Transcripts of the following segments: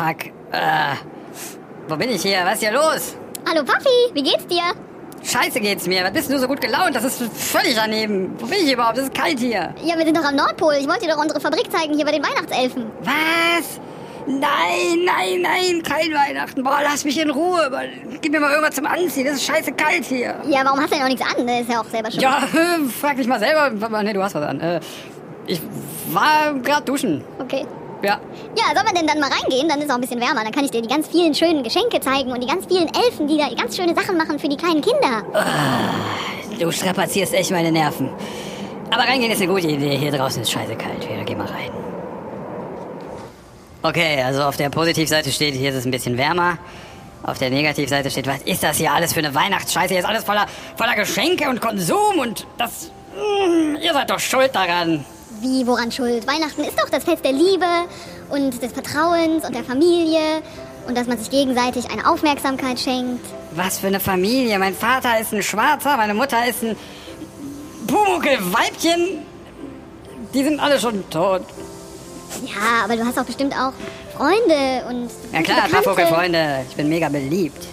fuck. Äh, wo bin ich hier? Was ist hier los? Hallo Papi, wie geht's dir? Scheiße geht's mir. Was bist du so gut gelaunt? Das ist völlig daneben. Wo bin ich überhaupt? Es ist kalt hier. Ja, wir sind doch am Nordpol. Ich wollte dir doch unsere Fabrik zeigen, hier bei den Weihnachtselfen. Was? Nein, nein, nein, kein Weihnachten. Boah, lass mich in Ruhe. Gib mir mal irgendwas zum Anziehen. Das ist scheiße kalt hier. Ja, warum hast du denn noch nichts an? Das ist ja auch selber schön. Ja, frag dich mal selber. Nee, du hast was an. Äh, ich war gerade duschen. Okay. Ja. Ja, sollen wir denn dann mal reingehen? Dann ist es auch ein bisschen wärmer. Dann kann ich dir die ganz vielen schönen Geschenke zeigen und die ganz vielen Elfen, die da ganz schöne Sachen machen für die kleinen Kinder. Du strapazierst echt meine Nerven. Aber reingehen ist eine gute Idee. Hier draußen ist scheiße kalt. Ja, geh mal rein. Okay, also auf der Positivseite steht, hier ist es ein bisschen wärmer. Auf der Negativseite steht, was ist das hier alles für eine Weihnachtsscheiße? Hier ist alles voller, voller Geschenke und Konsum und das... Mm, ihr seid doch schuld daran. Wie, woran schuld? Weihnachten ist doch das Fest der Liebe und des Vertrauens und der Familie und dass man sich gegenseitig eine Aufmerksamkeit schenkt. Was für eine Familie. Mein Vater ist ein Schwarzer, meine Mutter ist ein Pumuckel-Weibchen. Die sind alle schon tot. Ja, aber du hast doch bestimmt auch Freunde und. Ja klar, Bekannte. Pumuckel-Freunde. Ich bin mega beliebt.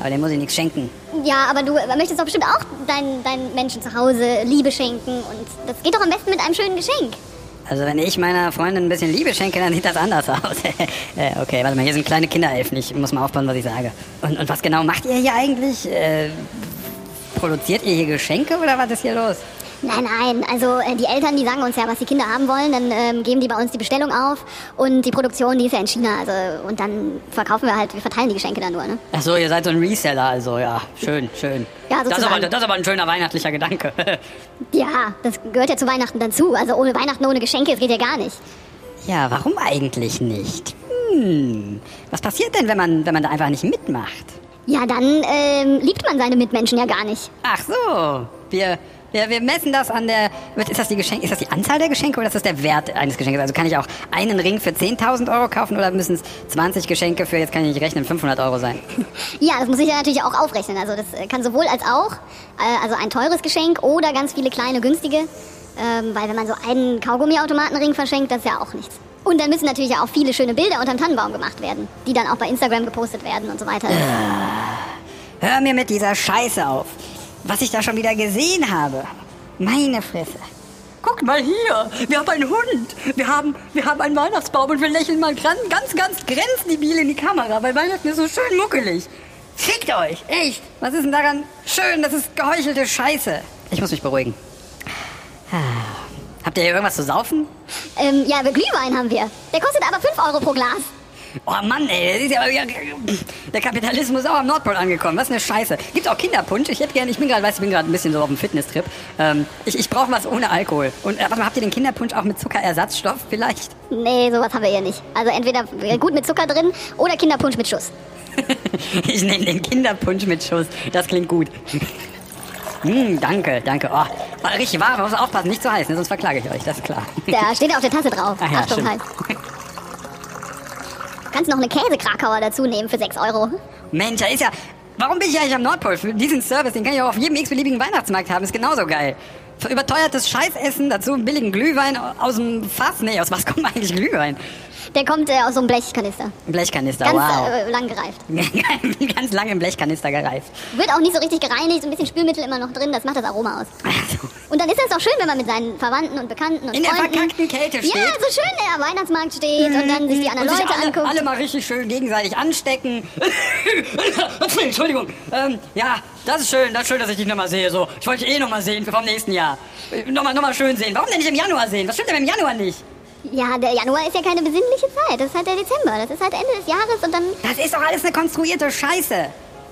Aber dem muss ich nichts schenken. Ja, aber du möchtest doch bestimmt auch deinen, deinen Menschen zu Hause Liebe schenken und das geht doch am besten mit einem schönen Geschenk. Also wenn ich meiner Freundin ein bisschen Liebe schenke, dann sieht das anders aus. äh, okay, warte mal, hier sind kleine Kinderelfen. Ich muss mal aufpassen, was ich sage. Und, und was genau macht ihr hier eigentlich? Äh, produziert ihr hier Geschenke oder was ist hier los? Nein, nein, also äh, die Eltern, die sagen uns ja, was die Kinder haben wollen, dann ähm, geben die bei uns die Bestellung auf und die Produktion, die ist ja in China, also und dann verkaufen wir halt, wir verteilen die Geschenke dann nur, ne? Ach so, ihr seid so ein Reseller, also ja, schön, schön. Ja, das, ist aber, das ist aber ein schöner weihnachtlicher Gedanke. Ja, das gehört ja zu Weihnachten dazu, also ohne Weihnachten, ohne Geschenke, das geht ja gar nicht. ja, warum eigentlich nicht? Hm, was passiert denn, wenn man, wenn man da einfach nicht mitmacht? Ja, dann ähm, liebt man seine Mitmenschen ja gar nicht. Ach so, wir, wir, wir messen das an der. Ist das die Geschenke, ist das die Anzahl der Geschenke oder ist das der Wert eines Geschenkes? Also kann ich auch einen Ring für 10.000 Euro kaufen oder müssen es 20 Geschenke für, jetzt kann ich nicht rechnen, 500 Euro sein? Ja, das muss ich ja natürlich auch aufrechnen. Also das äh, kann sowohl als auch, äh, also ein teures Geschenk oder ganz viele kleine günstige. Ähm, weil wenn man so einen Kaugummiautomatenring verschenkt, das ist ja auch nichts. Und dann müssen natürlich auch viele schöne Bilder unterm Tannenbaum gemacht werden, die dann auch bei Instagram gepostet werden und so weiter. Hör mir mit dieser Scheiße auf. Was ich da schon wieder gesehen habe. Meine Fresse. Guckt mal hier, wir haben einen Hund. Wir haben, wir haben einen Weihnachtsbaum und wir lächeln mal ganz, ganz, ganz grenzdebil in die Kamera, weil Weihnachten ist so schön muckelig. Fickt euch, echt. Was ist denn daran schön? Das ist geheuchelte Scheiße. Ich muss mich beruhigen. Ah. Habt ihr hier irgendwas zu saufen? Ähm, ja, Glühwein haben wir. Der kostet aber 5 Euro pro Glas. Oh Mann, ey, das ist ja, ja, der Kapitalismus ist auch am Nordpol angekommen. Was eine Scheiße. Gibt's auch Kinderpunsch? Ich hätte gerne, ich bin gerade, weißt du, ich bin gerade ein bisschen so auf dem Fitnesstrip. Ähm, ich ich brauche was ohne Alkohol. Und äh, warte mal, habt ihr den Kinderpunsch auch mit Zuckerersatzstoff vielleicht? Nee, sowas haben wir hier nicht. Also entweder gut mit Zucker drin oder Kinderpunsch mit Schuss. ich nehme den Kinderpunsch mit Schuss. Das klingt gut. Hm, danke, danke. Oh, war richtig warm, muss aufpassen, nicht zu heiß, ne? sonst verklage ich euch, das ist klar. Da steht auf der Tasse drauf. Ach ja, Achtung stimmt. Kannst noch eine Käsekrakauer dazu nehmen für 6 Euro. Mensch, da ist ja. Warum bin ich eigentlich am Nordpol? Für diesen Service, den kann ich auch auf jedem x-beliebigen Weihnachtsmarkt haben. Ist genauso geil. Für überteuertes Scheißessen, dazu einen billigen Glühwein aus dem Fass. Nee, aus was kommt eigentlich Glühwein? Der kommt äh, aus so einem Blechkanister. Blechkanister, Ganz wow. äh, lang gereift. Ganz lange im Blechkanister gereift. Wird auch nicht so richtig gereinigt, so ein bisschen Spülmittel immer noch drin, das macht das Aroma aus. Und dann ist es auch schön, wenn man mit seinen Verwandten und Bekannten und In der Freunden... verkackten Kälte steht. Ja, so schön der Weihnachtsmarkt steht und dann sich die anderen und sich Leute alle, anguckt. alle mal richtig schön gegenseitig anstecken. Entschuldigung. Ähm, ja, das ist schön, das ist schön, dass ich dich nochmal sehe. So, ich wollte dich eh nochmal sehen vom nächsten Jahr. Äh, Nochmal noch mal schön sehen. Warum denn nicht im Januar sehen? Was stimmt denn im Januar nicht? Ja, der Januar ist ja keine besinnliche Zeit. Das ist halt der Dezember. Das ist halt Ende des Jahres und dann... Das ist doch alles eine konstruierte Scheiße.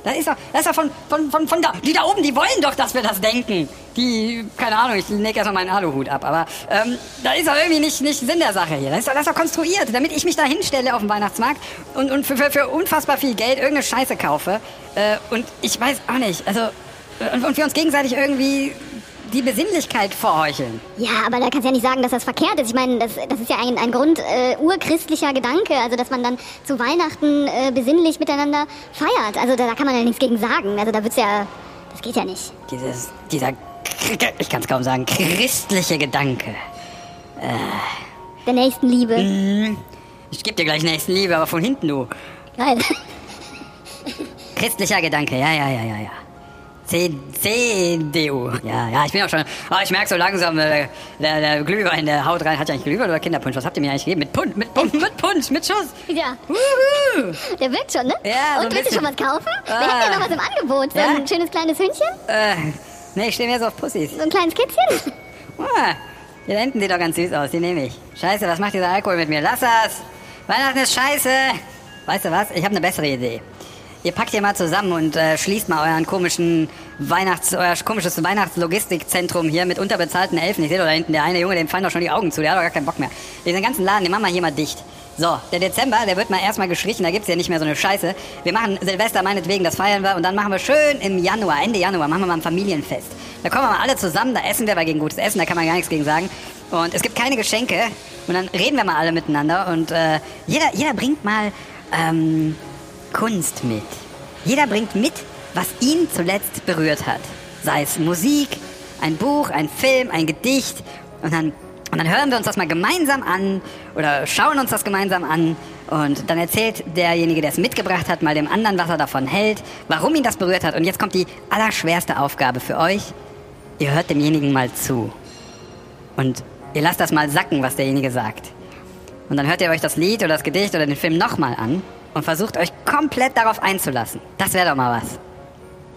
Das ist doch, das ist doch von, von, von, von da, die da oben, die wollen doch, dass wir das denken. Die, keine Ahnung, ich leg erstmal meinen Aluhut ab, aber ähm, da ist doch irgendwie nicht, nicht Sinn der Sache hier. Das ist doch, das ist doch konstruiert, damit ich mich da hinstelle auf dem Weihnachtsmarkt und, und für, für, für unfassbar viel Geld irgendeine Scheiße kaufe. Äh, und ich weiß auch nicht, also, und, und wir uns gegenseitig irgendwie die Besinnlichkeit vorheucheln. Ja, aber da kannst du ja nicht sagen, dass das verkehrt ist. Ich meine, das, das ist ja ein, ein Grund äh, urchristlicher Gedanke, also dass man dann zu Weihnachten äh, besinnlich miteinander feiert. Also da, da kann man ja nichts gegen sagen. Also da wird's ja... Das geht ja nicht. Dieses, dieser, ich kann es kaum sagen, christliche Gedanke. Der Nächstenliebe. Mhm. Ich geb dir gleich Nächstenliebe, aber von hinten, du. Geil. Christlicher Gedanke, ja, ja, ja, ja, ja. CDU. Ja, ja, ich bin auch schon. Oh, ich merke so langsam, äh, der, der Glühwein, der haut rein. Hat ja eigentlich Glühwein oder Kinderpunsch? Was habt ihr mir eigentlich gegeben? Mit Punsch, mit Punsch, mit Punsch, mit Schuss. Ja, Wuhu. der wirkt schon, ne? Ja, so Und willst du schon was kaufen? Wir Ah. hätten ja noch was im Angebot. So Ja? ein schönes kleines Hündchen, Äh, nee, ich stehe mehr so auf Pussys. so ein kleines Kätzchen. Ah, die da hinten sieht doch ganz süß aus, die nehme ich. Scheiße, was macht dieser Alkohol mit mir? Lass das! Weihnachten ist scheiße! Weißt du was? Ich habe eine bessere Idee. Ihr packt ihr mal zusammen und äh, schließt mal euren komischen Weihnachts-, euer komisches Weihnachtslogistikzentrum hier mit unterbezahlten Elfen. Ich sehe da hinten, der eine Junge, dem fallen doch schon die Augen zu, der hat doch gar keinen Bock mehr. Diesen ganzen Laden, den machen wir hier mal dicht. So, der Dezember, der wird mal erstmal gestrichen, da gibt's ja nicht mehr so eine Scheiße. Wir machen Silvester meinetwegen, das feiern wir und dann machen wir schön im Januar, Ende Januar, machen wir mal ein Familienfest. Da kommen wir mal alle zusammen, da essen wir, weil gegen gutes Essen, da kann man gar nichts gegen sagen. Und es gibt keine Geschenke und dann reden wir mal alle miteinander und äh, jeder, jeder bringt mal ähm, Kunst mit. Jeder bringt mit, was ihn zuletzt berührt hat. Sei es Musik, ein Buch, ein Film, ein Gedicht. Und dann, und dann hören wir uns das mal gemeinsam an oder schauen uns das gemeinsam an. Und dann erzählt derjenige, der es mitgebracht hat, mal dem anderen, was er davon hält, warum ihn das berührt hat. Und jetzt kommt die allerschwerste Aufgabe für euch. Ihr hört demjenigen mal zu. Und ihr lasst das mal sacken, was derjenige sagt. Und dann hört ihr euch das Lied oder das Gedicht oder den Film nochmal an und versucht euch komplett darauf einzulassen. Das wäre doch mal was.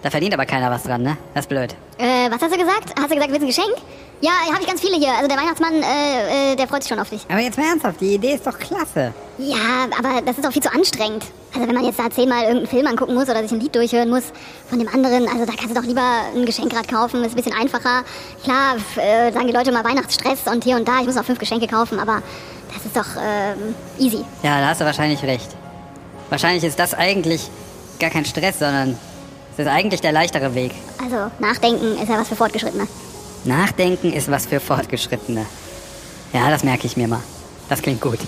Da verdient aber keiner was dran, ne? Das ist blöd. Äh, was hast du gesagt? Hast du gesagt, willst du ein Geschenk? Ja, habe ich ganz viele hier. Also der Weihnachtsmann, äh, äh, der freut sich schon auf dich. Aber jetzt mal ernsthaft, die Idee ist doch klasse. Ja, aber das ist doch viel zu anstrengend. Also wenn man jetzt da zehnmal irgendeinen Film angucken muss oder sich ein Lied durchhören muss von dem anderen, also da kannst du doch lieber ein Geschenkrad kaufen, ist ein bisschen einfacher. Klar, äh, sagen die Leute mal Weihnachtsstress und hier und da, ich muss noch fünf Geschenke kaufen, aber das ist doch ähm, easy. Ja, da hast du wahrscheinlich recht. Wahrscheinlich ist das eigentlich gar kein Stress, sondern es ist eigentlich der leichtere Weg. Also nachdenken ist ja was für Fortgeschrittene. Nachdenken ist was für Fortgeschrittene. Ja, das merke ich mir mal. Das klingt gut.